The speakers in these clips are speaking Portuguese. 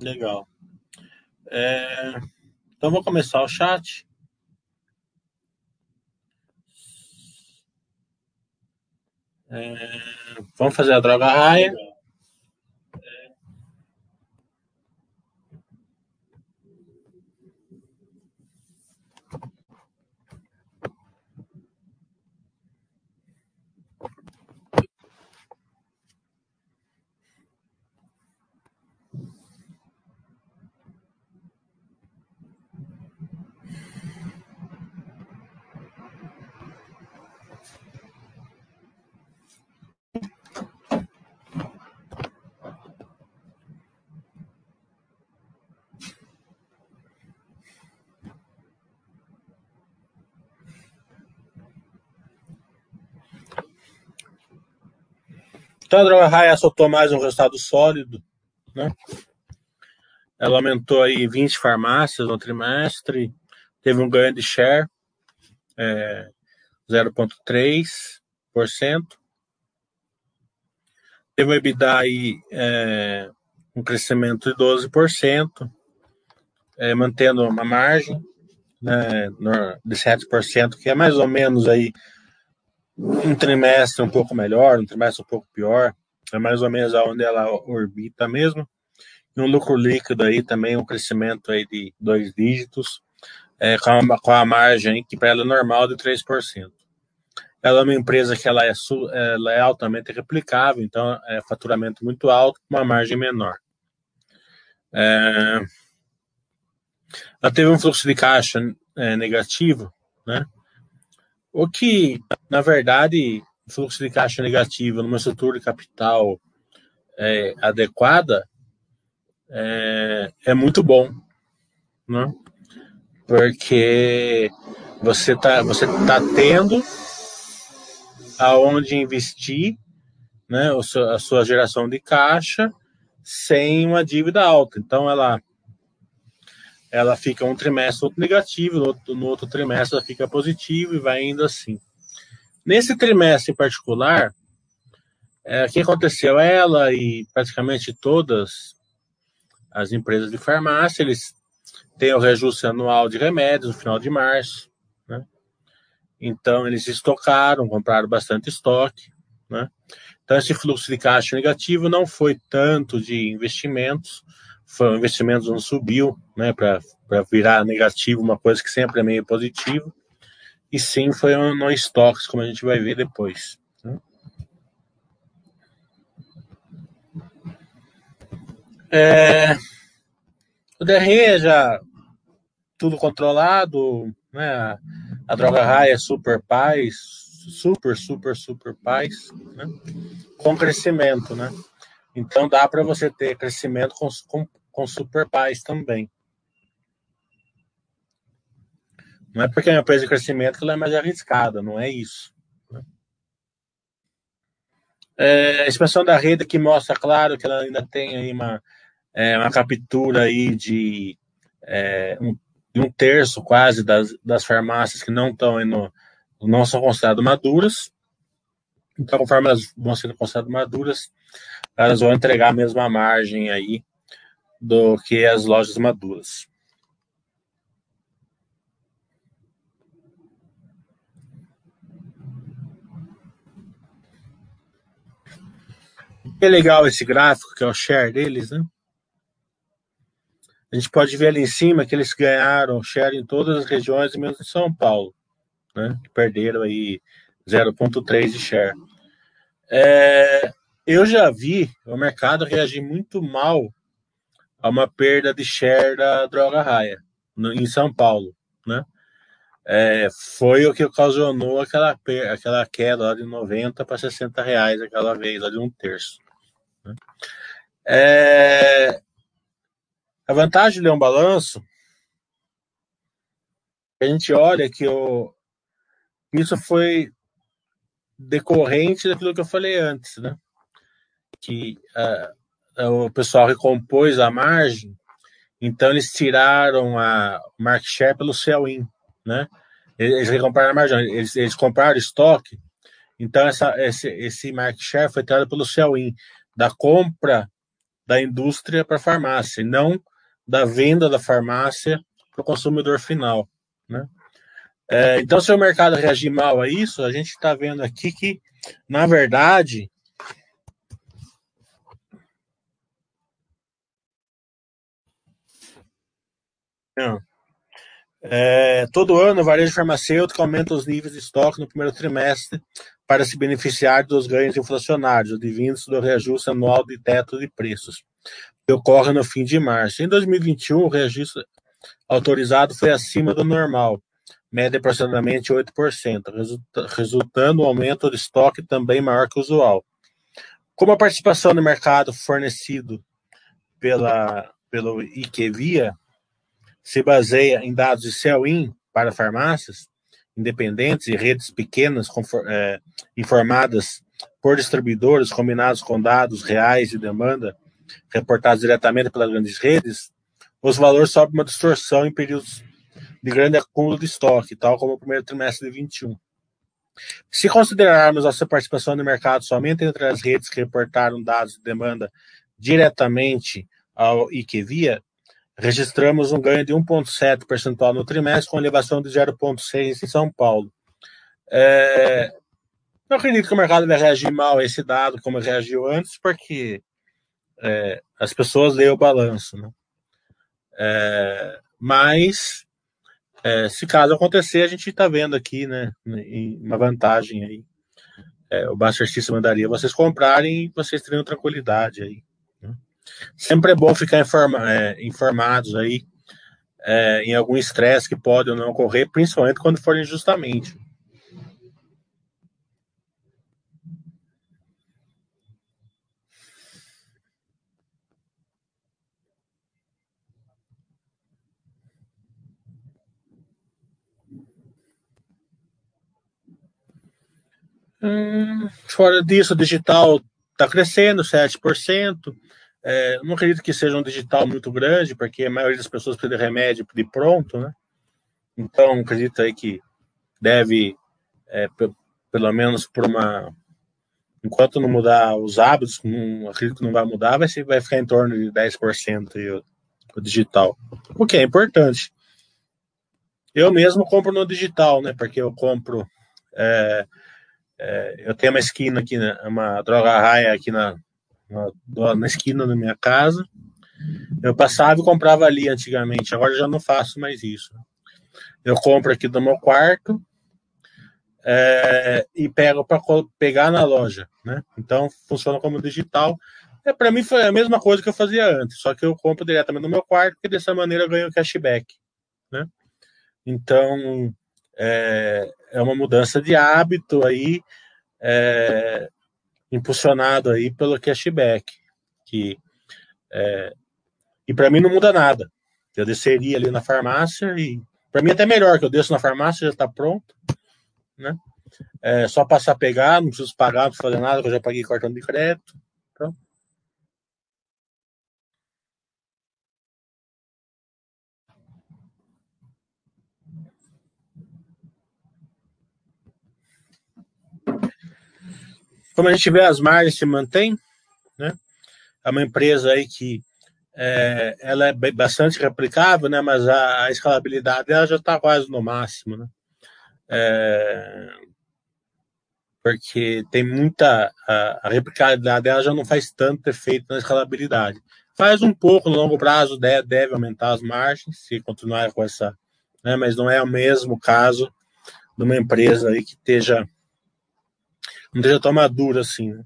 Legal. É, então vou começar o chat. É, vamos fazer a droga raia. Então a droga raia soltou mais um resultado sólido, né? Ela aumentou aí 20 farmácias no trimestre, teve um ganho de share é, 0,3%. Teve um EBITDA aí é, um crescimento de 12%, é, mantendo uma margem né, de 7%, que é mais ou menos aí um trimestre um pouco melhor, um trimestre um pouco pior, é mais ou menos aonde ela orbita mesmo. E um lucro líquido aí também, um crescimento aí de dois dígitos, é, com, a, com a margem que para ela é normal de 3%. Ela é uma empresa que ela é, ela é altamente replicável, então é faturamento muito alto, com uma margem menor. É, ela teve um fluxo de caixa é, negativo, né? O que, na verdade, fluxo de caixa negativo numa estrutura de capital é, adequada é, é, muito bom, né? Porque você tá, você tá tendo aonde investir, né? A sua geração de caixa sem uma dívida alta. Então, ela ela fica um trimestre outro negativo, no outro, no outro trimestre ela fica positivo e vai indo assim. Nesse trimestre em particular, é, o que aconteceu? Ela e praticamente todas as empresas de farmácia, eles têm o reajuste anual de remédios no final de março, né? Então, eles estocaram, compraram bastante estoque, né? Então, esse fluxo de caixa negativo não foi tanto de investimentos, foi, o investimento não subiu, né, para virar negativo, uma coisa que sempre é meio positivo, e sim foi no estoques, como a gente vai ver depois. Né? É, o DRE já tudo controlado, né? A, droga raia super paz, super, super, super paz, né? com crescimento, né? Então dá para você ter crescimento com, com, com super também. Não é porque é uma empresa de crescimento que ela é mais arriscada, não é isso. Né? É, a expansão da rede que mostra, claro, que ela ainda tem aí uma, é, uma captura aí de é, um, um terço quase das, das farmácias que não estão no, não são consideradas maduras. Então, conforme elas vão sendo consideradas maduras, elas vão entregar a mesma margem aí do que as lojas maduras. É legal esse gráfico, que é o share deles, né? A gente pode ver ali em cima que eles ganharam share em todas as regiões, menos em São Paulo, né? Perderam aí 0,3 de share. É, eu já vi o mercado reagir muito mal a uma perda de share da droga raia no, em São Paulo, né? É, foi o que ocasionou aquela, aquela queda de 90 para 60 reais aquela vez, de um terço. Né? É, a vantagem de ler um balanço, a gente olha que o, isso foi decorrente daquilo que eu falei antes, né? Que uh, o pessoal recompôs a margem, então eles tiraram a market share pelo sell-in, né? Eles recompraram a margem, eles, eles compraram estoque, então essa, esse, esse market share foi tirado pelo sell-in, da compra da indústria para a farmácia, não da venda da farmácia para o consumidor final. Né? É, então, se o mercado reagir mal a isso, a gente está vendo aqui que, na verdade, É, todo ano, o varejo farmacêutico aumenta os níveis de estoque no primeiro trimestre para se beneficiar dos ganhos inflacionários advindos do reajuste anual de teto de preços, que ocorre no fim de março. Em 2021, o reajuste autorizado foi acima do normal, média aproximadamente 8%, resultando um aumento de estoque também maior que o usual. Como a participação no mercado fornecido pela, pelo IQVIA se baseia em dados de sell-in para farmácias independentes e redes pequenas é, informadas por distribuidores combinados com dados reais de demanda reportados diretamente pelas grandes redes, os valores sobem uma distorção em períodos de grande acúmulo de estoque, tal como o primeiro trimestre de 21. Se considerarmos a sua participação no mercado somente entre as redes que reportaram dados de demanda diretamente ao IQVIA, registramos um ganho de 1,7 percentual no trimestre, com elevação de 0,6 em São Paulo. É, não acredito que o mercado vai reagir mal a esse dado, como reagiu antes, porque é, as pessoas leem o balanço. Né? É, mas, é, se caso acontecer, a gente está vendo aqui né, uma vantagem aí. É, o Baster mandaria vocês comprarem e vocês teriam tranquilidade aí. Sempre é bom ficar informa, é, informados aí é, em algum estresse que pode ou não ocorrer, principalmente quando for injustamente. Hum, fora disso, o digital está crescendo 7%. É, não acredito que seja um digital muito grande, porque a maioria das pessoas precisa de remédio de pronto, né? Então, acredito aí que deve, é, pelo menos por uma. Enquanto não mudar os hábitos, não, acredito que não vai mudar, vai, ser, vai ficar em torno de 10% aí, o, o digital. O que é importante. Eu mesmo compro no digital, né? Porque eu compro. É, é, eu tenho uma esquina aqui, né, uma droga raia aqui na, na, na esquina da minha casa. Eu passava e comprava ali antigamente, agora já não faço mais isso. Eu compro aqui do meu quarto é, e pego para pegar na loja, né? Então funciona como digital. É, para mim foi a mesma coisa que eu fazia antes, só que eu compro diretamente no meu quarto, porque dessa maneira eu ganho cashback, né? Então é, é uma mudança de hábito aí. É, impulsionado aí pelo cashback, que é, e para mim não muda nada. Eu desceria ali na farmácia e para mim é até melhor que eu desço na farmácia já está pronto, né? É só passar a pegar, não preciso pagar, não preciso fazer nada, eu já paguei cartão de crédito. Pronto. Como a gente vê, as margens se mantêm, né? É uma empresa aí que é, ela é bastante replicável, né? Mas a, a escalabilidade dela já está quase no máximo, né? É, porque tem muita a, a, replicabilidade dela já não faz tanto efeito na escalabilidade. Faz um pouco no longo prazo deve, deve aumentar as margens se continuar com essa, né? Mas não é o mesmo caso de uma empresa aí que esteja não esteja tão maduro assim, né?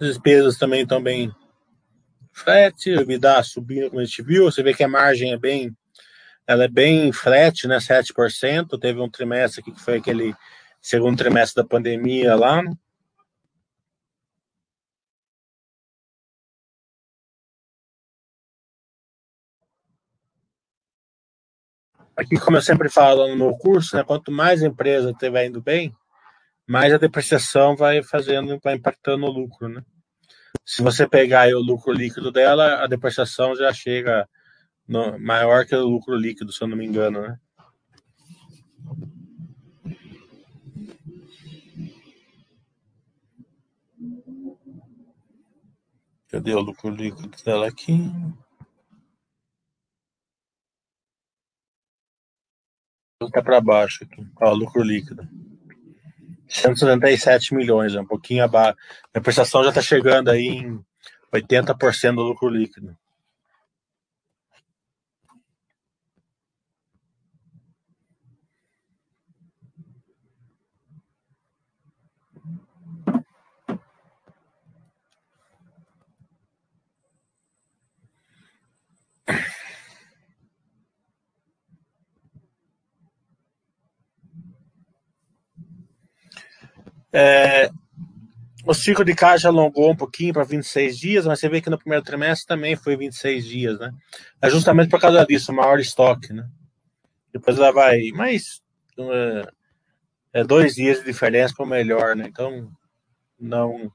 As despesas também estão bem flat, me dá subindo como a gente viu. Você vê que a margem é bem ela é bem flat, né? 7%. Teve um trimestre aqui que foi aquele segundo trimestre da pandemia lá. Aqui, como eu sempre falo no meu curso, né, quanto mais a empresa estiver indo bem, mais a depreciação vai fazendo, vai impactando o lucro, né? Se você pegar o lucro líquido dela, a depreciação já chega maior que o lucro líquido, se eu não me engano, né? Cadê o lucro líquido dela aqui? Está para baixo aqui. Ó, lucro líquido. 177 milhões, é um pouquinho abaixo. A prestação já está chegando aí em 80% do lucro líquido. É, o ciclo de caixa alongou um pouquinho para 26 dias, mas você vê que no primeiro trimestre também foi 26 dias, né? É justamente por causa disso, maior estoque, né? Depois ela vai, mas é, é dois dias de diferença para o melhor, né? Então não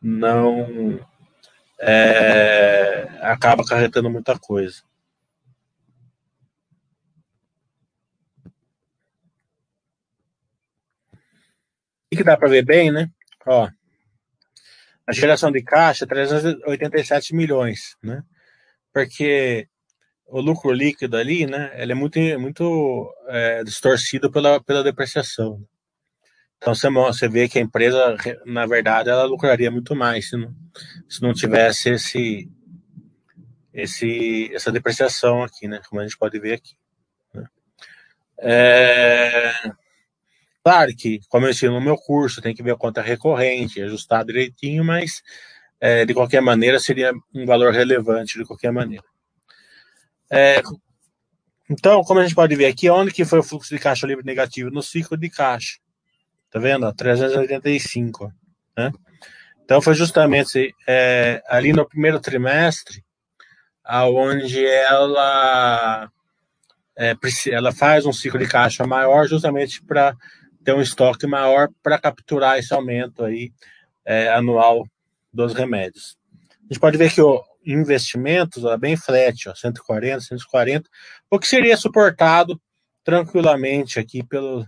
não é, acaba acarretando muita coisa. Que dá para ver bem, né? Ó, a geração de caixa 387 milhões, né? Porque o lucro líquido ali, né? Ele é muito, muito é, distorcido pela, pela depreciação. Então você, você vê que a empresa, na verdade, ela lucraria muito mais se não, se não tivesse esse, esse, essa depreciação aqui, né? Como a gente pode ver aqui. Né? É, Claro que, como eu ensino no meu curso, tem que ver a conta recorrente, ajustar direitinho, mas é, de qualquer maneira seria um valor relevante de qualquer maneira. É, então, como a gente pode ver aqui, onde que foi o fluxo de caixa livre negativo? No ciclo de caixa. Tá vendo? 385. Né? Então, foi justamente é, ali no primeiro trimestre, aonde ela, é, ela faz um ciclo de caixa maior justamente para ter um estoque maior para capturar esse aumento aí é, anual dos remédios. A gente pode ver que o investimentos é bem flat, ó, 140, 140, o que seria suportado tranquilamente aqui pelo,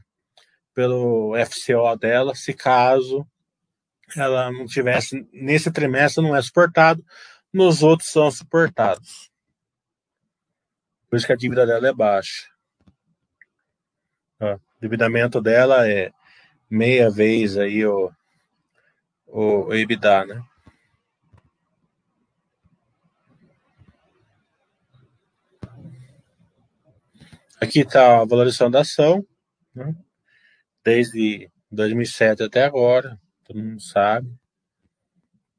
pelo FCO dela, se caso ela não tivesse, nesse trimestre não é suportado, nos outros são suportados. Por isso que a dívida dela é baixa. Ó endividamento dela é meia vez aí o, o, o EBITDA, né? Aqui está a valorização da ação, né? desde 2007 até agora, todo mundo sabe.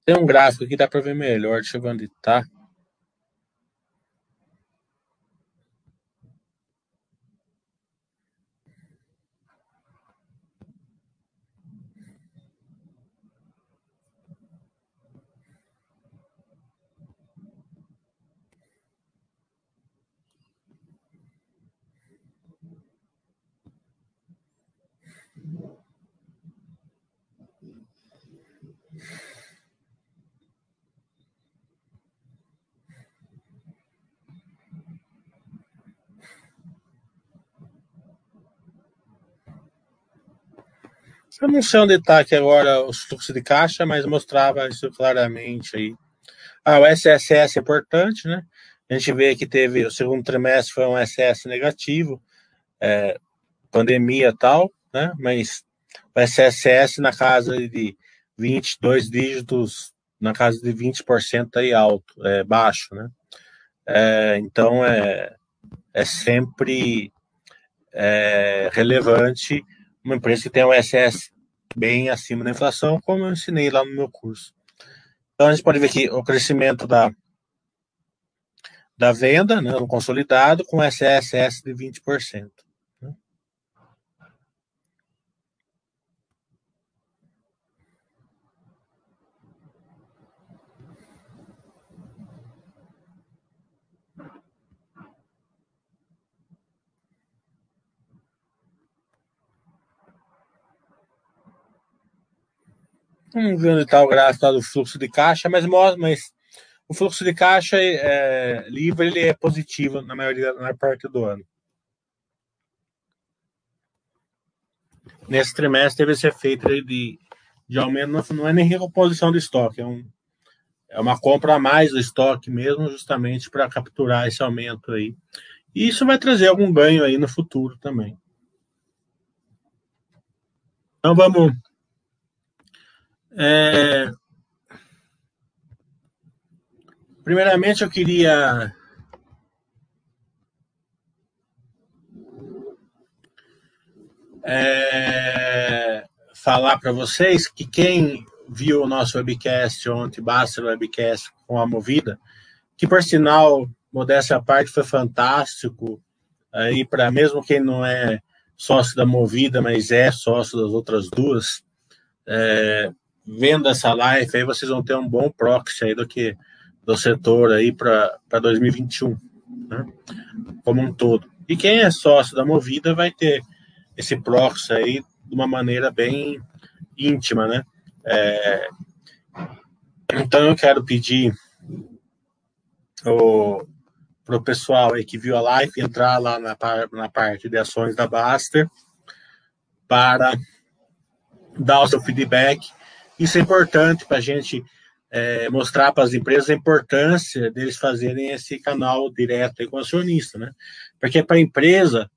Tem um gráfico aqui, dá para ver melhor, deixa eu ver onde está. Eu não sei onde está aqui agora o fluxo de caixa, mas mostrava isso claramente aí. Ah, o SSS é importante, né? A gente vê que teve o segundo trimestre foi um SS negativo, é, pandemia tal, né? Mas o SSS na casa de 22 dígitos, na casa de 20% aí alto, é baixo, né? É, então é, é sempre é, relevante uma empresa que tem um SS bem acima da inflação, como eu ensinei lá no meu curso. Então a gente pode ver aqui o crescimento da, da venda, né, no consolidado, com SSS de 20%. Vamos ver onde está o do fluxo de caixa, mas, mas o fluxo de caixa é, livre ele é positivo na maioria na parte do ano. Nesse trimestre teve esse efeito de, de aumento, não é nem recomposição de estoque, é, um, é uma compra a mais do estoque mesmo, justamente para capturar esse aumento aí. E isso vai trazer algum ganho aí no futuro também. Então vamos. É, Primeiramente, eu queria é, falar para vocês que quem viu o nosso webcast ontem, basta o webcast com a Movida, que por sinal, modéstia à parte, foi fantástico. Aí, para mesmo quem não é sócio da Movida, mas é sócio das outras duas, é, vendo essa live, aí vocês vão ter um bom proxy aí do que do setor aí para 2021, né? como um todo. E quem é sócio da Movida vai ter esse proxy aí de uma maneira bem íntima, né? É, então eu quero pedir para o pessoal aí que viu a live entrar lá na, na parte de ações da Baster para dar o seu feedback. Isso é importante para a gente é, mostrar para as empresas a importância deles fazerem esse canal direto com o acionista, né? Porque para a empresa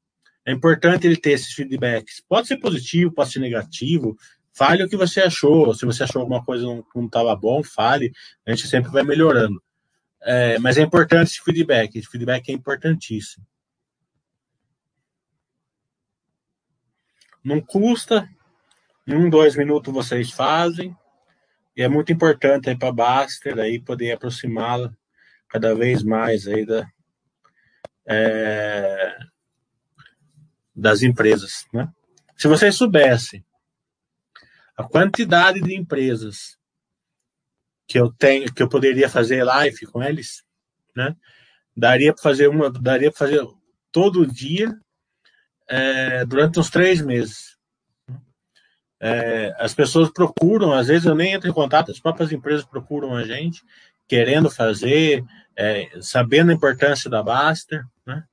é importante ele ter esses feedbacks. Pode ser positivo, pode ser negativo. Fale o que você achou. Se você achou alguma coisa não estava bom, fale. A gente sempre vai melhorando. É, mas é importante esse feedback. Esse feedback é importantíssimo. Não custa. Em um, dois minutos vocês fazem. E é muito importante aí para a Baster aí poder aproximá-la cada vez mais aí da, é, das empresas, né? Se vocês soubessem a quantidade de empresas que eu tenho, que eu poderia fazer live com eles, né? Daria para fazer uma, daria para fazer todo dia é, durante uns três meses. É, as pessoas procuram, às vezes eu nem entro em contato, as próprias empresas procuram a gente, querendo fazer, é, sabendo a importância da Baster, né?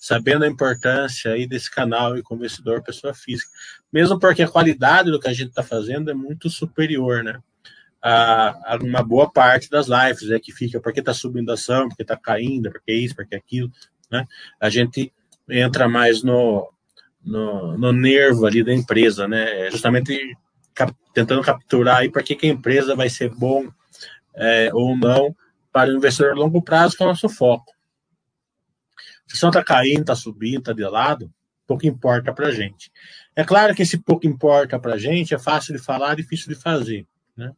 sabendo a importância aí desse canal e com investidor pessoa física. Mesmo porque a qualidade do que a gente está fazendo é muito superior, né? A, a, uma boa parte das lives é que fica porque está subindo a ação, porque está caindo, porque isso, porque aquilo, né? A gente entra mais no, no, no nervo ali da empresa, né? É justamente cap, tentando capturar aí para que, que a empresa vai ser bom é, ou não para o investidor a longo prazo, que é o nosso foco. Se a ação está caindo, está subindo, está de lado, pouco importa para a gente. É claro que esse pouco importa para a gente é fácil de falar, difícil de fazer. Né?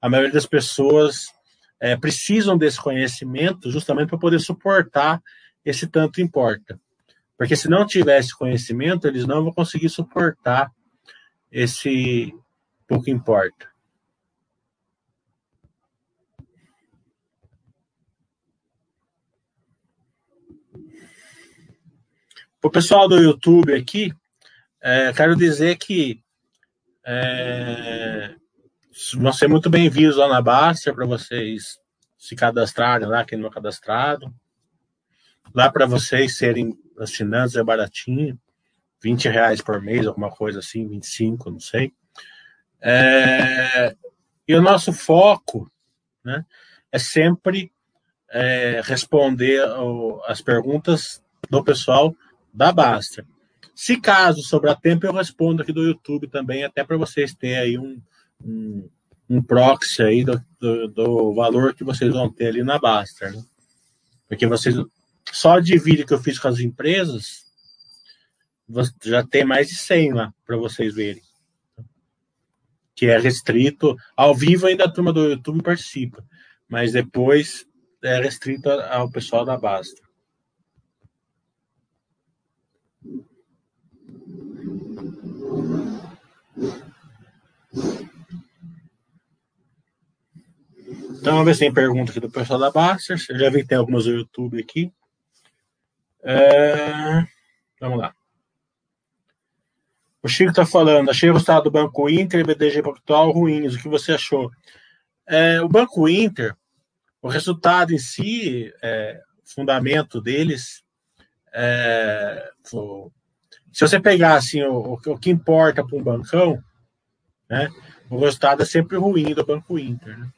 A maioria das pessoas é, precisam desse conhecimento justamente para poder suportar esse tanto importa. Porque se não tivesse conhecimento, eles não vão conseguir suportar esse pouco importa. O pessoal do YouTube aqui, é, quero dizer que é, vão ser muito bem-vindos lá na Baster para vocês se cadastrarem lá, quem não é cadastrado. Lá para vocês serem assinantes é baratinho, 20 reais por mês, alguma coisa assim, 25, não sei. É, e o nosso foco né, é sempre é, responder as perguntas do pessoal da Basta. Se caso sobrar tempo, eu respondo aqui do YouTube também, até para vocês terem aí um, um, um proxy aí do, do, do, valor que vocês vão ter ali na Basta. Né? Porque vocês só de vídeo que eu fiz com as empresas, já tem mais de 100 lá para vocês verem. Que é restrito. Ao vivo ainda a turma do YouTube participa, mas depois é restrito ao pessoal da Basta. Então, vamos ver se tem pergunta aqui do pessoal da Basta. Eu já vi que tem algumas no YouTube aqui. É... Vamos lá. O Chico está falando, achei o resultado do Banco Inter e BDG Pactual ruins. O que você achou? É, o Banco Inter, o resultado em si, é, fundamento deles, é, se você pegar assim, o, o que importa para um bancão, né, o resultado é sempre ruim do Banco Inter. Né?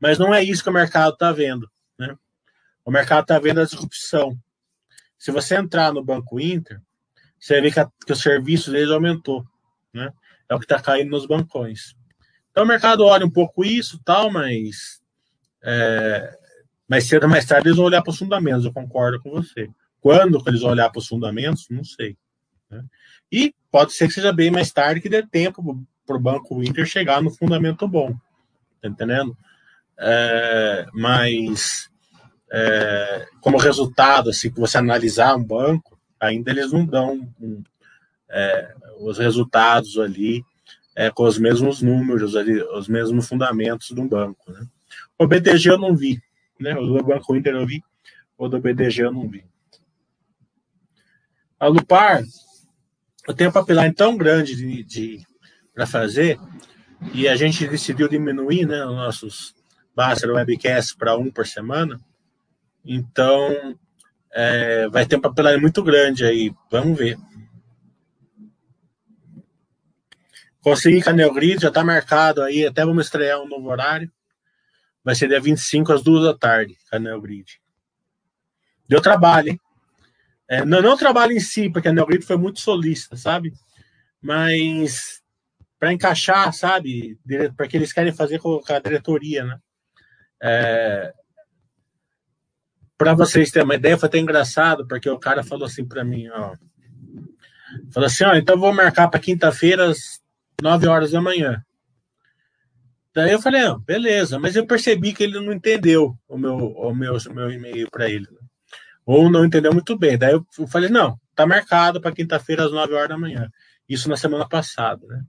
Mas não é isso que o mercado está vendo. Né? O mercado está vendo a disrupção. Se você entrar no Banco Inter, você vê que, a, que o serviço deles aumentou. Né? É o que está caindo nos bancões. Então o mercado olha um pouco isso, tal, mas é, mais cedo ou mais tarde eles vão olhar para os fundamentos, eu concordo com você. Quando eles vão olhar para os fundamentos, não sei. Né? E pode ser que seja bem mais tarde que dê tempo para o Banco Inter chegar no fundamento bom. Tá entendendo? É, mas é, como resultado, assim, que você analisar um banco, ainda eles não dão um, é, os resultados ali é, com os mesmos números ali, os mesmos fundamentos do banco. Né? O BTG eu não vi, né? O do Banco Inter eu vi, o do BTG eu não vi. A Lupar, eu tenho um tão grande de, de para fazer e a gente decidiu diminuir, né, os nossos Master Webcast para um por semana. Então, é, vai ter um pipeline muito grande aí. Vamos ver. Consegui Canel Grid, já está marcado aí. Até vamos estrear um novo horário. Vai ser dia 25 às 2 da tarde, Canel Grid. Deu trabalho, hein? É, não, não trabalho em si, porque a Neogrid foi muito solista, sabe? Mas para encaixar, sabe? Porque eles querem fazer com a diretoria, né? É, para vocês terem uma ideia, foi até engraçado, porque o cara falou assim para mim, ó. Falou assim, ó, então vou marcar para quinta-feira às 9 horas da manhã. Daí eu falei, ah, beleza, mas eu percebi que ele não entendeu o meu, o meu, o meu e-mail para ele. Né? Ou não entendeu muito bem. Daí eu falei, não, tá marcado para quinta-feira às 9 horas da manhã. Isso na semana passada, né?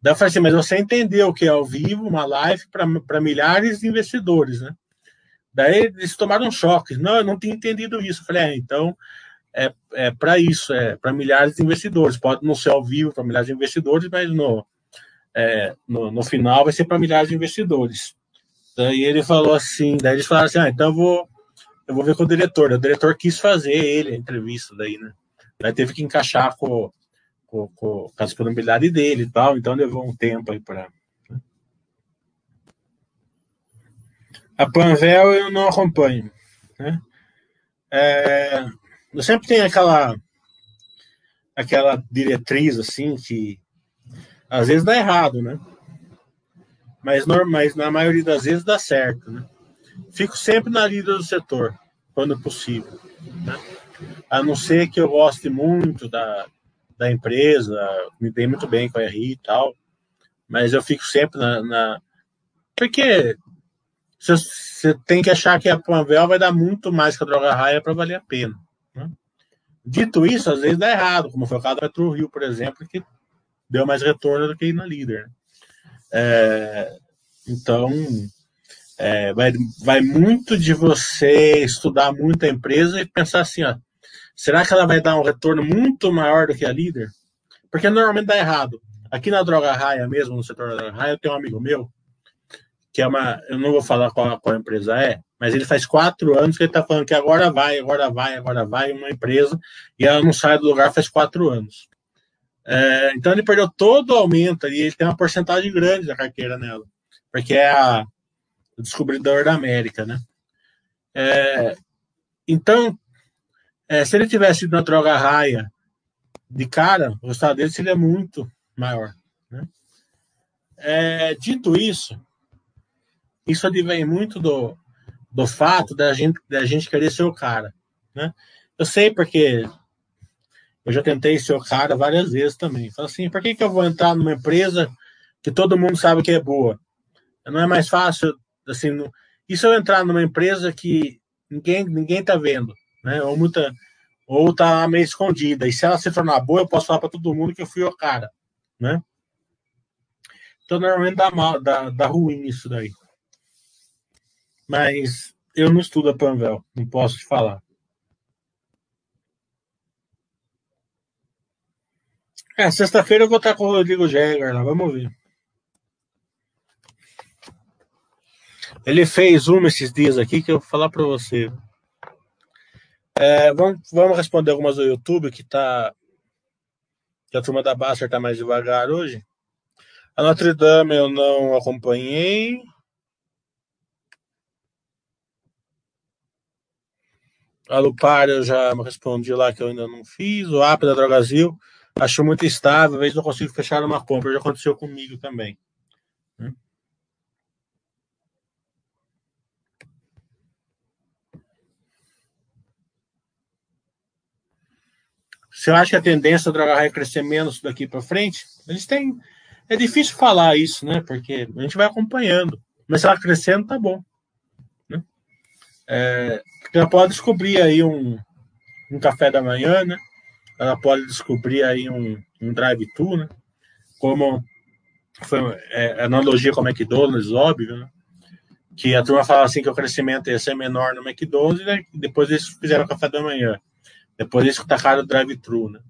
Daí eu falei assim, mas você entendeu que é ao vivo, uma live para milhares de investidores, né? Daí eles tomaram um choque. Não, eu não tinha entendido isso. Falei, é, então é, é para isso, é para milhares de investidores. Pode não ser ao vivo para milhares de investidores, mas no, é, no, no, final vai ser para milhares de investidores. Daí ele falou assim, daí eles falaram assim, ah, então eu vou eu vou ver com o diretor. O diretor quis fazer ele a entrevista daí, né? Daí teve que encaixar com, com, com, com a disponibilidade dele e tal, então levou um tempo aí para. A Panvel eu não acompanho, né? É, eu sempre tenho aquela aquela diretriz assim que às vezes dá errado, né? Mas, mas na maioria das vezes dá certo, né? Fico sempre na lida do setor, quando possível. Né? A não ser que eu goste muito da, da empresa, me dei muito bem com a RI e tal, mas eu fico sempre na. na... Porque você tem que achar que a Panvel vai dar muito mais que a droga raia para valer a pena. Né? Dito isso, às vezes dá errado, como foi o caso da Petro Rio, por exemplo, que deu mais retorno do que na líder. Né? É, então, é, vai, vai muito de você estudar muito a empresa e pensar assim, ó, será que ela vai dar um retorno muito maior do que a líder? Porque normalmente dá errado. Aqui na Droga Raia mesmo, no setor da Droga Raia, eu tenho um amigo meu, que é uma, eu não vou falar qual, qual empresa é, mas ele faz quatro anos que ele está falando que agora vai, agora vai, agora vai, uma empresa, e ela não sai do lugar faz quatro anos. É, então ele perdeu todo o aumento e ele tem uma porcentagem grande da carteira nela, porque é a, o descobridor da América, né? É, então, é, se ele tivesse ido na droga raia de cara, o resultado dele seria muito maior. Né? É, dito isso, isso advém muito do, do fato da gente, da gente querer ser o cara. Né? Eu sei porque eu já tentei ser o cara várias vezes também. Falo assim, por que, que eu vou entrar numa empresa que todo mundo sabe que é boa? Não é mais fácil assim, no, e se eu entrar numa empresa que ninguém ninguém tá vendo, né? Ou muita ou tá meio escondida. E se ela se tornar boa, eu posso falar para todo mundo que eu fui o cara, né? Então normalmente dá mal, dá, dá ruim isso daí. Mas eu não estudo a Panvel, não posso te falar. É, sexta-feira eu vou estar com o Rodrigo Jäger lá, vamos ver. Ele fez uma esses dias aqui que eu vou falar para você. É, vamos, vamos responder algumas do YouTube que tá. Que a turma da Baster tá mais devagar hoje. A Notre Dame eu não acompanhei. A Lupar eu já respondi lá que eu ainda não fiz. O app da Drogazil achou muito estável, às vezes não consigo fechar uma compra. Já aconteceu comigo também. Você acha que a tendência da droga vai crescer menos daqui para frente? Eles têm. É difícil falar isso, né? Porque a gente vai acompanhando. Mas se ela crescendo, tá bom. É, ela pode descobrir aí um, um café da manhã, né? Ela pode descobrir aí um, um drive-thru, né? Como foi é, analogia com o McDonald's, óbvio, né? Que a turma fala assim que o crescimento ia ser menor no McDonald's, né? Depois eles fizeram o café da manhã. Depois eles tacaram o drive-thru, né?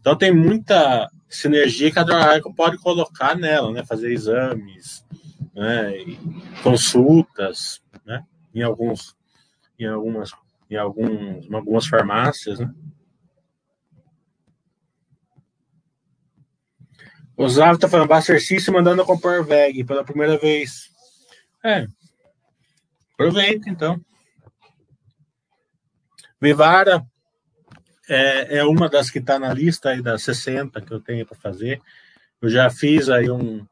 Então tem muita sinergia que a Drive pode colocar nela, né? Fazer exames, né? E consultas, né? Em alguns, em algumas, em alguns, em algumas farmácias, né? O Zav tá falando, Buster System mandando comprar VEG pela primeira vez. É. Aproveita, então. Vivara, é, é uma das que está na lista aí das 60 que eu tenho para fazer. Eu já fiz aí um,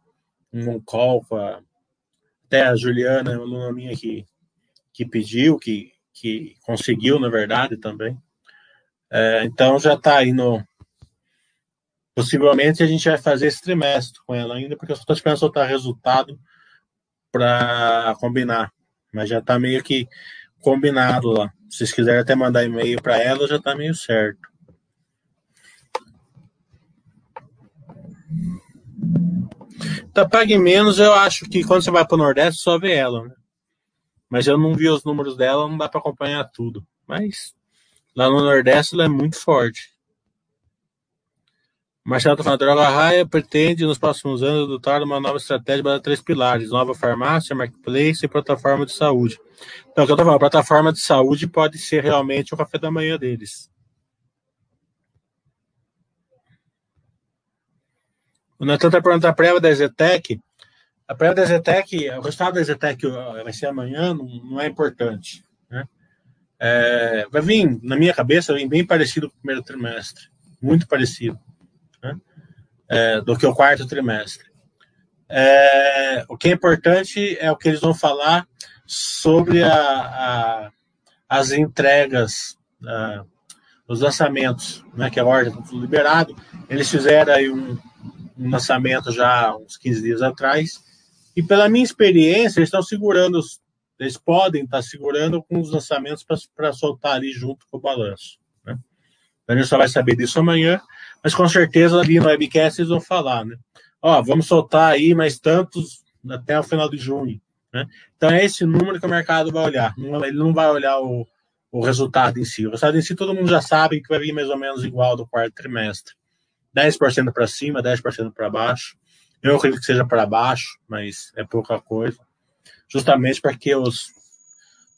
um call com a, até a Juliana, uma aluna minha que, que pediu, que, que conseguiu, na verdade, também. É, então já está aí no. Possivelmente a gente vai fazer esse trimestre com ela ainda, porque eu só estou esperando soltar resultado para combinar. Mas já está meio que combinado lá. Se vocês quiserem até mandar e-mail para ela, já está meio certo. Tá pague menos, eu acho que quando você vai para o Nordeste só vê ela, né? Mas eu não vi os números dela, não dá para acompanhar tudo. Mas lá no Nordeste ela é muito forte. Marcelo está falando, Droga Raia pretende nos próximos anos adotar uma nova estratégia para três pilares: nova farmácia, marketplace e plataforma de saúde. Então, o que eu estou falando, a plataforma de saúde pode ser realmente o café da manhã deles. O Natan está perguntando a prévia da Zetec. A prévia da Zetec, o resultado da Zetec vai ser amanhã, não, não é importante. Né? É, vai vir, na minha cabeça, vir bem parecido com o primeiro trimestre. Muito parecido né? é, do que o quarto trimestre. É, o que é importante é o que eles vão falar sobre a, a, as entregas, a, os lançamentos, né, que agora já está tudo liberado. Eles fizeram aí um, um lançamento já uns 15 dias atrás, e pela minha experiência, eles estão segurando, eles podem estar segurando com os lançamentos para soltar ali junto com o balanço. Né? A gente só vai saber disso amanhã, mas com certeza ali no webcast eles vão falar, né? Ó, vamos soltar aí mais tantos até o final de junho, né? Então é esse número que o mercado vai olhar. Ele não vai olhar o, o resultado em si. O resultado em si todo mundo já sabe que vai vir mais ou menos igual do quarto trimestre. 10% para cima, 10% para baixo. Eu acredito que seja para baixo, mas é pouca coisa. Justamente porque os,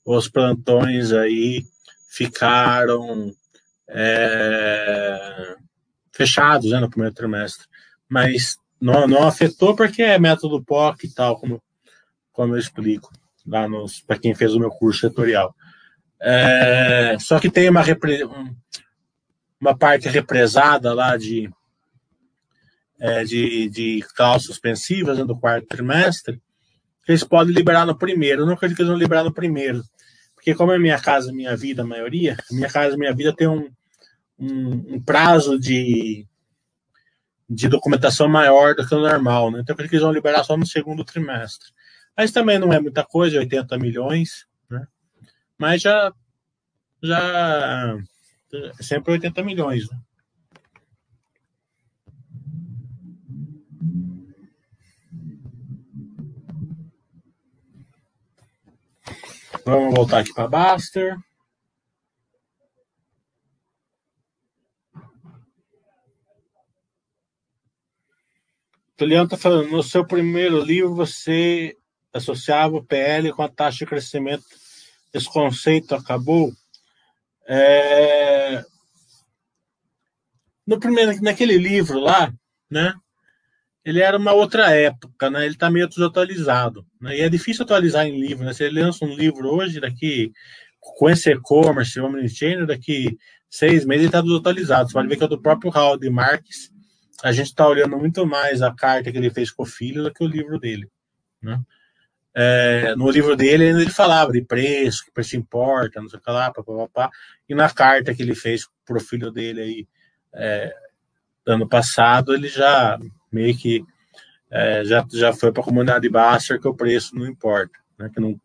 os plantões aí ficaram é, fechados né, no primeiro trimestre. Mas não, não afetou porque é método POC e tal, como, como eu explico lá para quem fez o meu curso setorial. É, só que tem uma, uma parte represada lá de, é, de, de cláusulas suspensivas né, do quarto trimestre, eles podem liberar no primeiro. Eu não acredito que eles vão liberar no primeiro. Porque como é Minha Casa Minha Vida, a maioria, Minha Casa Minha Vida tem um, um, um prazo de, de documentação maior do que o normal, né? Então, eu que eles vão liberar só no segundo trimestre. Mas também não é muita coisa, 80 milhões, né? Mas já, já é sempre 80 milhões, né? Vamos voltar aqui para Baster. Tuliano está falando, no seu primeiro livro você associava o PL com a taxa de crescimento. Esse conceito acabou? É... No primeiro, naquele livro lá, né? Ele era uma outra época, né? Ele está meio desatualizado, né? E é difícil atualizar em livro, né? Se ele lança um livro hoje, daqui com esse e-commerce, omnichannel, daqui seis meses ele está desatualizado. Você pode ver que é do próprio Howard Marques. A gente está olhando muito mais a carta que ele fez com o filho do que o livro dele, né? É, no livro dele ele falava de preço, que preço importa, não sei o que lá, papapá, e na carta que ele fez para o filho dele aí, é, ano passado, ele já meio que é, já, já foi para a comunidade Baster que o preço não importa, né, que não,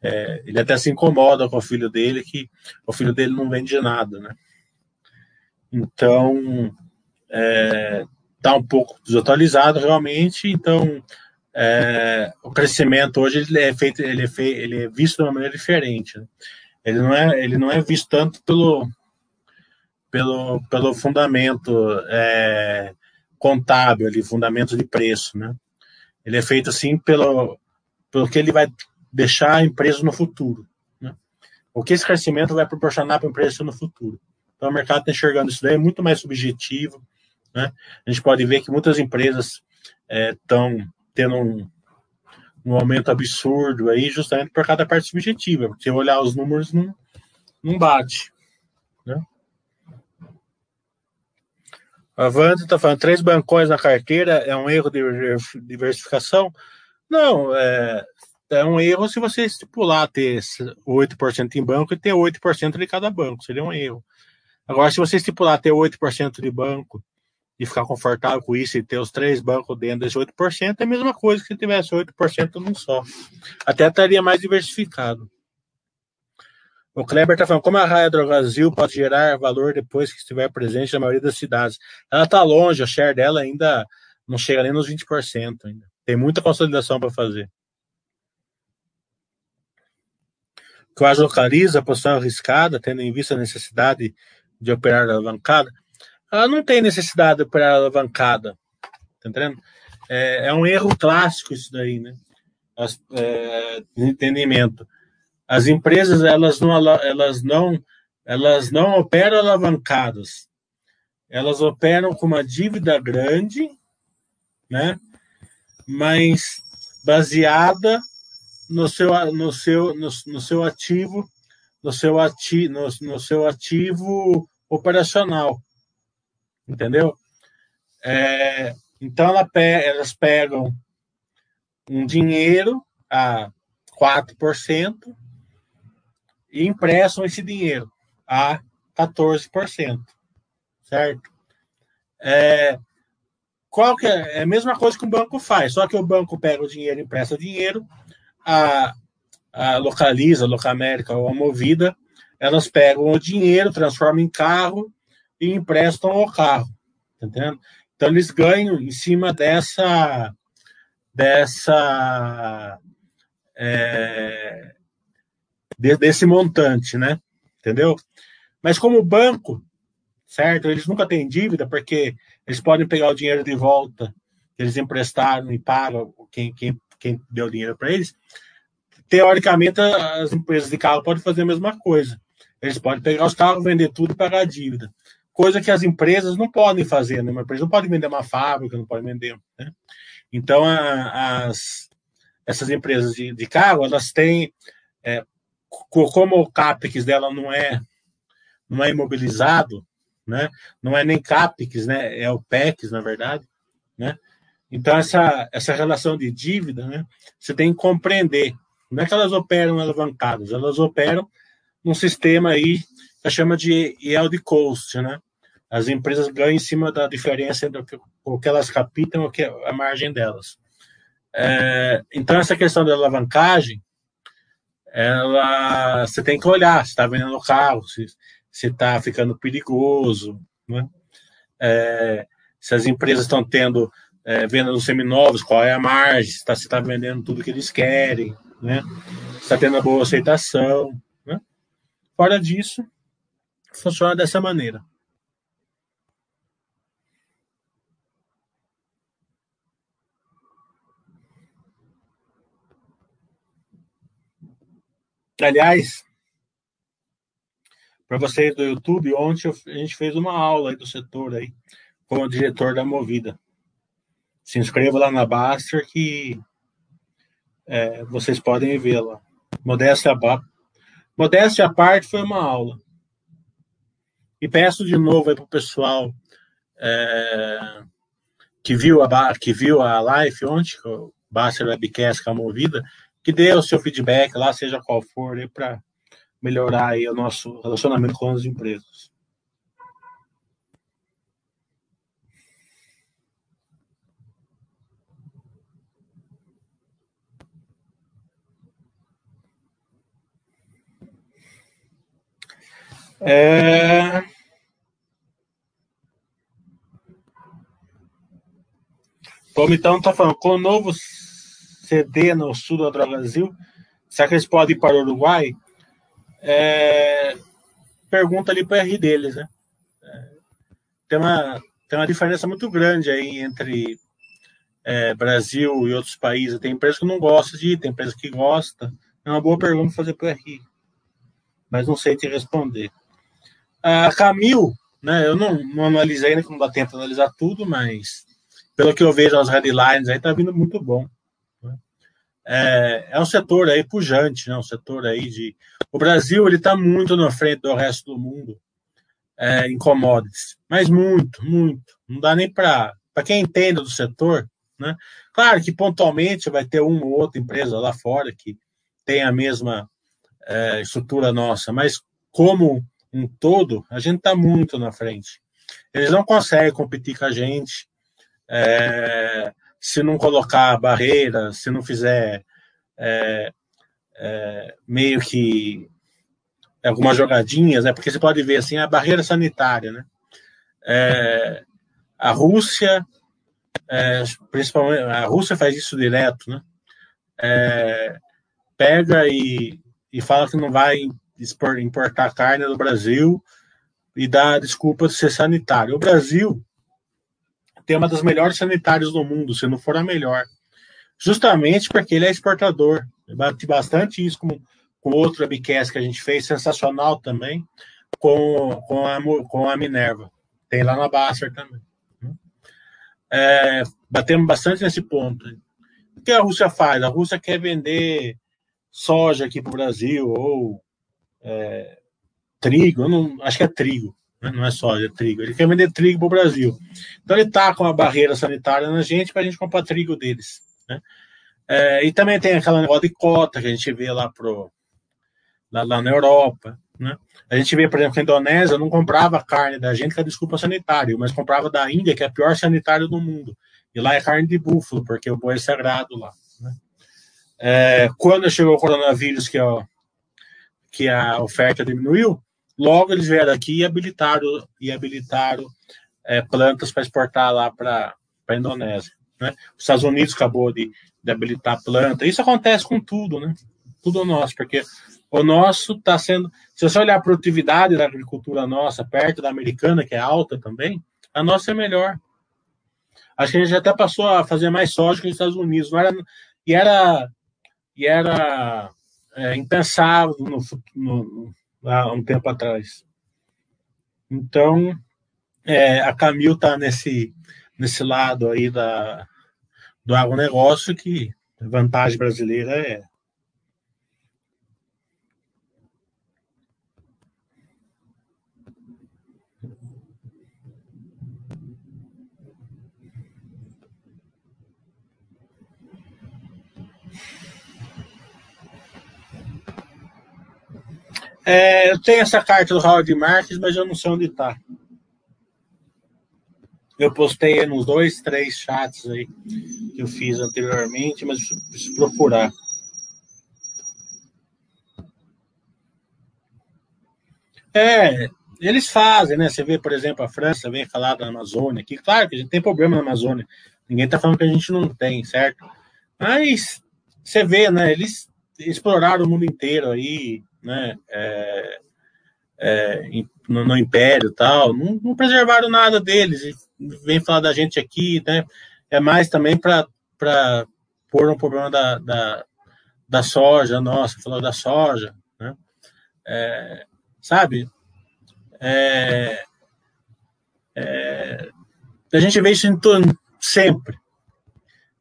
é, ele até se incomoda com o filho dele, que o filho dele não vende nada, né? Então, é, tá um pouco desatualizado realmente, então é, o crescimento hoje ele é feito, ele é, feito, ele é visto de uma maneira diferente. Né? Ele não é, ele não é visto tanto pelo pelo, pelo fundamento é, contábil, ali, fundamento de preço, né? Ele é feito assim pelo, pelo que ele vai deixar a empresa no futuro, né? O que esse crescimento vai proporcionar para a empresa no futuro. Então o mercado está enxergando isso daí é muito mais subjetivo, né? A gente pode ver que muitas empresas estão é, tendo um, um aumento absurdo aí, justamente por causa da parte subjetiva, porque olhar os números não, não bate. A Wanda está falando, três bancões na carteira é um erro de diversificação? Não, é, é um erro se você estipular ter 8% em banco e ter 8% de cada banco, seria um erro. Agora, se você estipular ter 8% de banco e ficar confortável com isso e ter os três bancos dentro desse 8%, é a mesma coisa que se tivesse 8% num só. Até estaria mais diversificado. O Kleber está falando, como a Raia do Brasil pode gerar valor depois que estiver presente na maioria das cidades? Ela está longe, a share dela ainda não chega nem nos 20% ainda. Tem muita consolidação para fazer. Que o localiza a posição arriscada, tendo em vista a necessidade de operar alavancada ela não tem necessidade para alavancada. Tá entendendo? É, é, um erro clássico isso daí, né? As, é, de entendimento. As empresas, elas não, elas não, elas não operam alavancadas. Elas operam com uma dívida grande, né? Mas baseada no seu, no seu, no, no seu ativo, no seu, ati, no, no seu ativo operacional entendeu? É, então ela, elas pegam um dinheiro a 4% e emprestam esse dinheiro a 14%, certo? É, qual que é? é a mesma coisa que o banco faz, só que o banco pega o dinheiro, empresta dinheiro, a, a Localiza, Locamérica ou a Movida, elas pegam o dinheiro, transformam em carro e emprestam o carro, tá entendendo? Então eles ganham em cima dessa dessa é, desse montante, né? Entendeu? Mas como banco, certo? Eles nunca têm dívida porque eles podem pegar o dinheiro de volta que eles emprestaram e pagam quem, quem, quem deu dinheiro para eles. Teoricamente, as empresas de carro podem fazer a mesma coisa. Eles podem pegar os carros, vender tudo e pagar a dívida coisa que as empresas não podem fazer, né? Uma empresa não pode vender uma fábrica, não pode vender, né? Então, a, as, essas empresas de, de carro, elas têm, é, como o CAPEX dela não é, não é imobilizado, né? Não é nem CAPEX, né? É o PEX, na verdade, né? Então, essa, essa relação de dívida, né? Você tem que compreender. Não é que elas operam alavancadas, elas operam num sistema aí que chama de yield cost, né? As empresas ganham em cima da diferença entre o que elas captam e é a margem delas. É, então, essa questão da alavancagem, ela, você tem que olhar se está vendendo carro, se está ficando perigoso, né? É, se as empresas estão tendo é, venda nos seminovos, qual é a margem, se está tá vendendo tudo que eles querem, né? se está tendo boa aceitação. Né? Fora disso, funciona dessa maneira. Aliás, para vocês do YouTube, ontem a gente fez uma aula aí do setor aí com o diretor da Movida. Se inscreva lá na Baster que é, vocês podem vê-la. Modéstia, modéstia à parte foi uma aula. E peço de novo aí para o pessoal é, que, viu a, que viu a live ontem, o Baster Webcast com a Movida, que dê o seu feedback lá, seja qual for, para melhorar aí o nosso relacionamento com as empresas. É... Como então está falando, com o novo CD no sul do Brasil, será que eles podem ir para o Uruguai? É... Pergunta ali para R deles, né? É... Tem, uma, tem uma diferença muito grande aí entre é, Brasil e outros países. Tem empresas que não gostam de ir, tem empresas que gostam. É uma boa pergunta fazer para R. Mas não sei te responder. A Camil, né, eu não, não analisei ainda, não dá tempo de analisar tudo, mas pelo que eu vejo as headlines aí, tá vindo muito bom. É, é um setor aí pujante, né, um setor aí de... O Brasil, ele tá muito na frente do resto do mundo é, em commodities, mas muito, muito. Não dá nem para... Para quem entende do setor, né? Claro que pontualmente vai ter uma ou outra empresa lá fora que tem a mesma é, estrutura nossa, mas como um todo, a gente está muito na frente. Eles não conseguem competir com a gente é, se não colocar barreiras, se não fizer é, é, meio que algumas jogadinhas, né? Porque você pode ver assim a barreira sanitária, né? É, a Rússia, é, principalmente a Rússia faz isso direto, né? É, pega e, e fala que não vai importar carne do Brasil e dar desculpa de ser sanitário. O Brasil tem uma das melhores sanitárias do mundo, se não for a melhor. Justamente porque ele é exportador. Eu bati bastante isso com, com outro webcast que a gente fez, sensacional também, com, com, a, com a Minerva. Tem lá na Basser também. É, batemos bastante nesse ponto. O que a Rússia faz? A Rússia quer vender soja aqui para o Brasil, ou é, trigo, não, acho que é trigo, né? Não é soja, é trigo. Ele quer vender trigo para o Brasil. Então ele está com a barreira sanitária na gente para a gente comprar trigo deles. Né? É, e também tem aquela negócio de cota que a gente vê lá, pro, lá, lá na Europa. Né? A gente vê, por exemplo, que a Indonésia não comprava carne da gente com a desculpa sanitária, mas comprava da Índia, que é a pior sanitário do mundo. E lá é carne de búfalo, porque o boi é sagrado lá. Né? É, quando chegou o coronavírus, que é o, que a oferta diminuiu, logo eles vieram aqui e habilitaram, e habilitaram é, plantas para exportar lá para a Indonésia. Né? Os Estados Unidos acabou de, de habilitar planta. Isso acontece com tudo, né? Tudo nosso, porque o nosso está sendo. Se você olhar a produtividade da agricultura nossa, perto da americana, que é alta também, a nossa é melhor. Acho que a gente até passou a fazer mais soja que os Estados Unidos. Não era, e era, e era é, impensável no, no, há um tempo atrás. Então, é, a Camil está nesse, nesse lado aí da, do agronegócio que a vantagem brasileira é É, eu tenho essa carta do Howard Marques, mas eu não sei onde está. Eu postei nos dois, três chats aí que eu fiz anteriormente, mas preciso procurar. É, eles fazem, né? Você vê, por exemplo, a França vem falar da Amazônia aqui. Claro que a gente tem problema na Amazônia. Ninguém está falando que a gente não tem, certo? Mas você vê, né? Eles exploraram o mundo inteiro aí, né, é, é, no, no, Império tal, não, não, preservaram nada deles, e vem falar da gente aqui, né, é mais também para pôr um problema da, da, da soja, nossa, falou da soja, é, sabe? É, é, a gente vê isso em todo, sempre.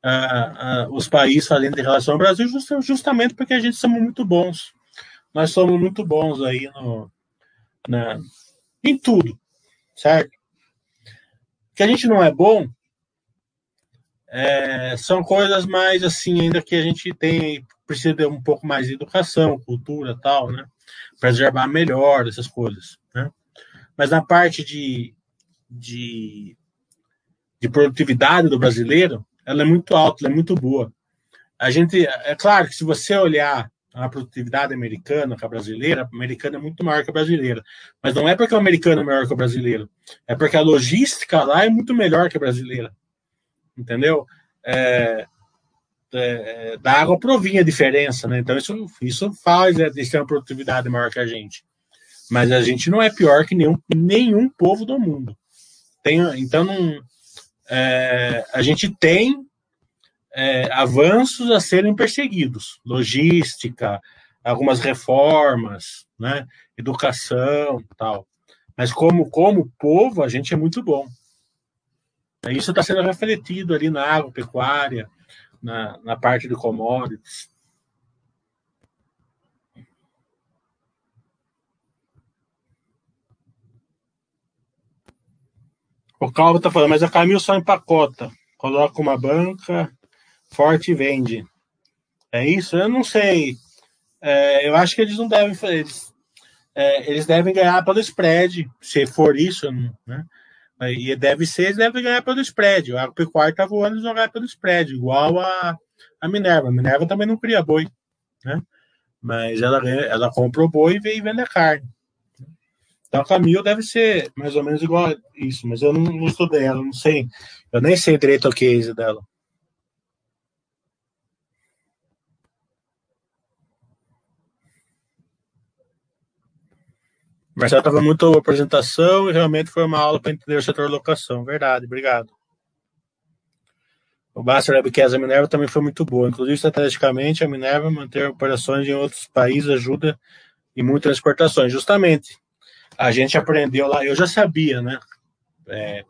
Ah, ah, os países fazendo em relação ao Brasil, justamente porque a gente somos muito bons. Nós somos muito bons aí no, na, em tudo, certo? que a gente não é bom é, são coisas mais assim, ainda que a gente tem, precisa de um pouco mais de educação, cultura tal, né? Preservar melhor essas coisas, né? Mas na parte de, de, de produtividade do brasileiro, ela é muito alta, ela é muito boa. A gente, é claro que se você olhar a produtividade americana com a brasileira, a americana é muito maior que a brasileira. Mas não é porque o americano é maior que o brasileiro, é porque a logística lá é muito melhor que a brasileira. Entendeu? É, é, da água provinha a diferença, né? Então isso, isso faz né, ter uma produtividade maior que a gente. Mas a gente não é pior que nenhum, nenhum povo do mundo. Tem, então não, é, a gente tem é, avanços a serem perseguidos, logística, algumas reformas, né, educação, tal. Mas como como povo a gente é muito bom. Isso está sendo refletido ali na agropecuária, na, na parte de commodities. O Calvo está falando, mas a Camil só empacota. Coloca uma banca, forte vende. É isso? Eu não sei. É, eu acho que eles não devem eles, é, eles devem ganhar pelo spread, se for isso, né? E deve ser, eles devem ganhar pelo spread. O agropecuário está voando, vão ganhar pelo spread, igual a, a Minerva. A Minerva também não cria boi, né? Mas ela, ela compra o boi e vem vender carne. Então a Camil deve ser mais ou menos igual a isso, mas eu não, não estudei ela, não sei. Eu nem sei direito o case dela. Marcelo estava muito boa apresentação e realmente foi uma aula para entender o setor locação. Verdade, obrigado. O Baster Webcast da Minerva também foi muito boa. Inclusive, estrategicamente, a Minerva manter operações em outros países ajuda e muitas exportações. Justamente, a gente aprendeu lá, eu já sabia, né? É,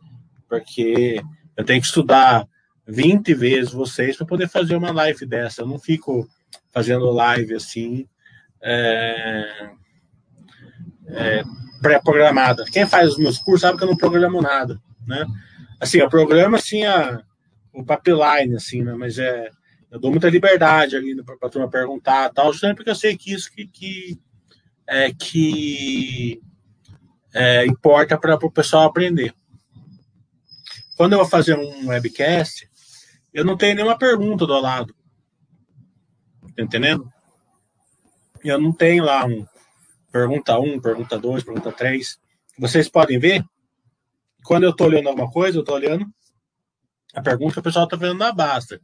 porque eu tenho que estudar 20 vezes vocês para poder fazer uma live dessa. Eu não fico fazendo live assim. É, é, pré-programada. Quem faz os meus cursos sabe que eu não programo nada, né? Assim, eu programo assim a, o pipeline, assim, né? Mas é, eu dou muita liberdade ali para a turma perguntar tal, sempre porque eu sei que isso que, que é que é, importa para o pessoal aprender. Quando eu vou fazer um webcast, eu não tenho nenhuma pergunta do lado. Tá entendendo? Eu não tenho lá um, pergunta 1, pergunta 2, pergunta 3. Vocês podem ver, quando eu estou olhando alguma coisa, eu estou olhando a pergunta que o pessoal está vendo na basta.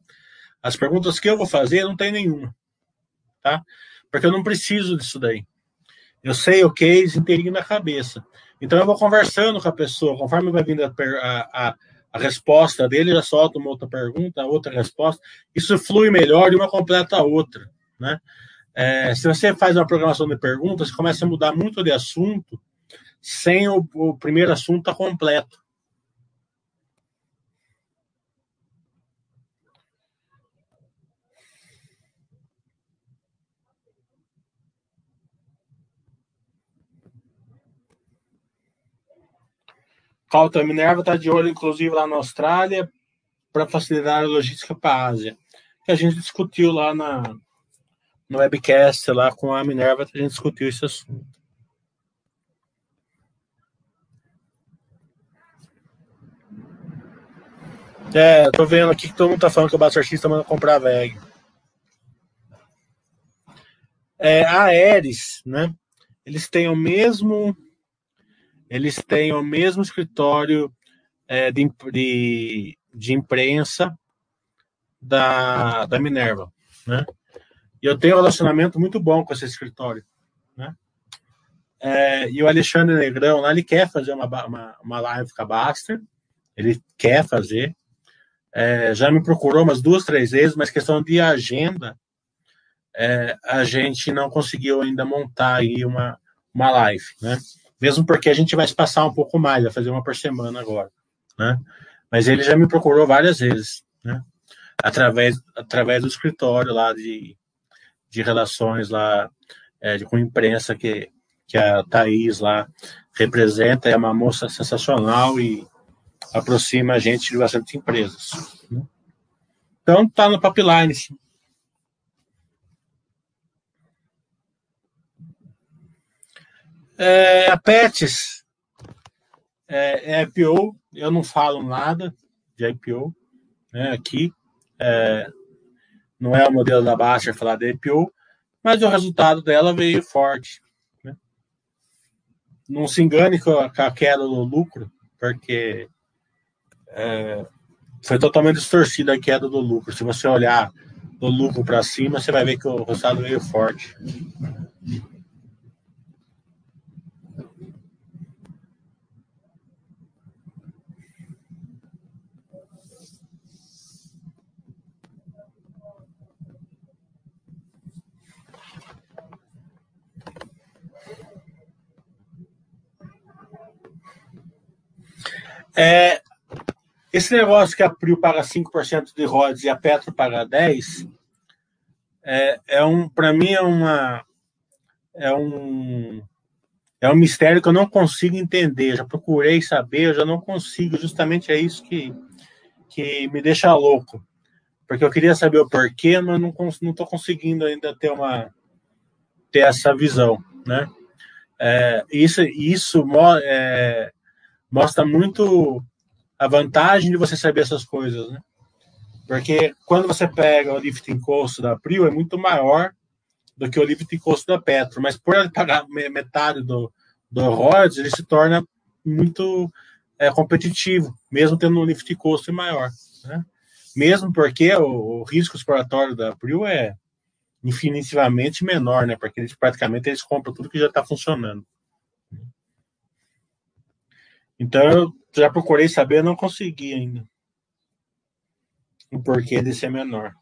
As perguntas que eu vou fazer, não tem nenhuma. Tá? Porque eu não preciso disso daí. Eu sei o case inteirinho na cabeça. Então eu vou conversando com a pessoa, conforme vai vindo a, a, a resposta dele, já solta uma outra pergunta, outra resposta. Isso flui melhor e uma completa a outra. Né? É, se você faz uma programação de perguntas, começa a mudar muito de assunto sem o, o primeiro assunto estar tá completo. Calta Minerva está de olho, inclusive, lá na Austrália, para facilitar a logística para a Ásia. Que a gente discutiu lá na, no webcast lá com a Minerva, a gente discutiu esse assunto. É, tô vendo aqui que todo mundo tá falando que o Basso Artista manda comprar VEG. É, a Aeres, né? Eles têm o mesmo eles têm o mesmo escritório é, de, de, de imprensa da, da Minerva, né? E eu tenho um relacionamento muito bom com esse escritório, né? É, e o Alexandre Negrão lá, ele quer fazer uma, uma, uma live com a Baster, ele quer fazer, é, já me procurou umas duas, três vezes, mas questão de agenda, é, a gente não conseguiu ainda montar aí uma, uma live, né? Mesmo porque a gente vai se passar um pouco mais, vai fazer uma por semana agora, né? Mas ele já me procurou várias vezes, né? Através, através do escritório lá de, de relações lá é, de, com imprensa que, que a Thaís lá representa, é uma moça sensacional e aproxima a gente de bastante empresas. Né? Então tá no pipeline. É, a Pets é, é IPO, eu não falo nada de IPO né, aqui. É, não é o modelo da Baixa falar de IPO, mas o resultado dela veio forte. Né? Não se engane com a, com a queda do lucro, porque é, foi totalmente distorcida a queda do lucro. Se você olhar do lucro para cima, você vai ver que o resultado veio forte. É, esse negócio que a Prio paga 5% de royalties e a Petro paga 10%, é, é um, para mim é uma é um é um mistério que eu não consigo entender. Já procurei saber, eu já não consigo. Justamente é isso que, que me deixa louco. Porque eu queria saber o porquê, mas não não estou conseguindo ainda ter uma ter essa visão, né? É, isso isso é, mostra muito a vantagem de você saber essas coisas, né? Porque quando você pega o lifting cost da Prio, é muito maior do que o lifting cost da Petro, mas por ele pagar metade do, do royalties, ele se torna muito é, competitivo, mesmo tendo um lifting cost maior, né? Mesmo porque o, o risco exploratório da Prio é infinitivamente menor, né? Porque eles praticamente eles compram tudo que já está funcionando. Então eu já procurei saber, não consegui ainda. O porquê de ser menor.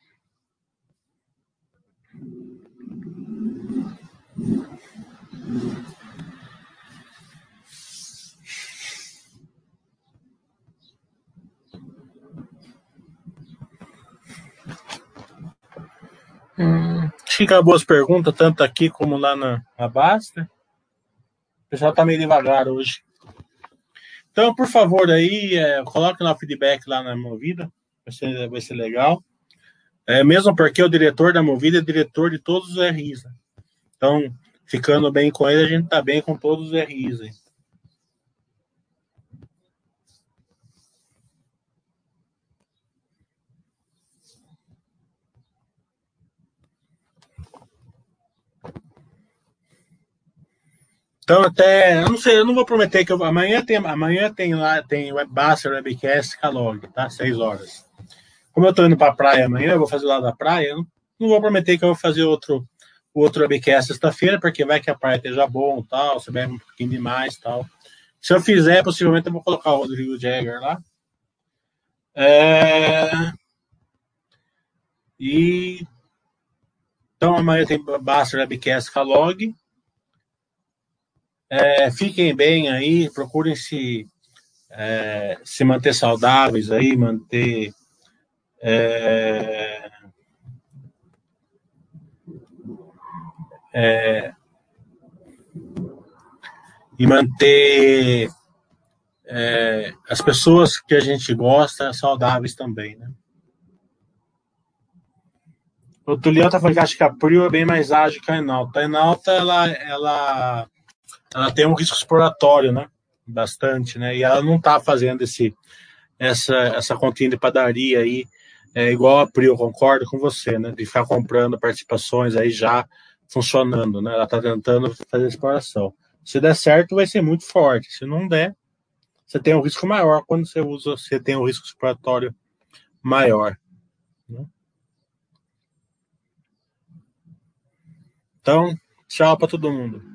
Hum, acho que acabou as perguntas, tanto aqui como lá na, na base. Né? O pessoal tá meio devagar hoje. Então, por favor, aí, é, coloque lá o feedback lá na Movida, vai ser, vai ser legal. É, mesmo porque o diretor da Movida é diretor de todos os RIs. Né? Então, ficando bem com ele, a gente tá bem com todos os RIs. Aí. Então até, eu não sei, eu não vou prometer que eu, amanhã tem, amanhã tem lá, tem Webmaster Webcast Calog, tá? Seis horas. Como eu tô indo pra praia amanhã, eu vou fazer lá da praia, eu não, não vou prometer que eu vou fazer outro, outro Webcast sexta-feira, porque vai que a praia esteja bom tal, você bebe um pouquinho demais tal. Se eu fizer, possivelmente eu vou colocar o Rodrigo Jagger lá. É... E então amanhã tem Baster Webcast Calog. É, fiquem bem aí, procurem se, é, se manter saudáveis aí, manter. É, é e manter é, as pessoas que a gente gosta saudáveis também, né? O Tulião tá falando que acha que a Prio é bem mais ágil que a Enalta. A Enalta, ela, ela ela tem um risco exploratório, né? Bastante, né? E ela não está fazendo esse, essa, essa continha de padaria aí, é, igual a Pri, eu concordo com você, né? De ficar comprando participações aí já funcionando, né? Ela está tentando fazer exploração. Se der certo, vai ser muito forte. Se não der, você tem um risco maior quando você usa, você tem um risco exploratório maior. Né? Então, tchau para todo mundo.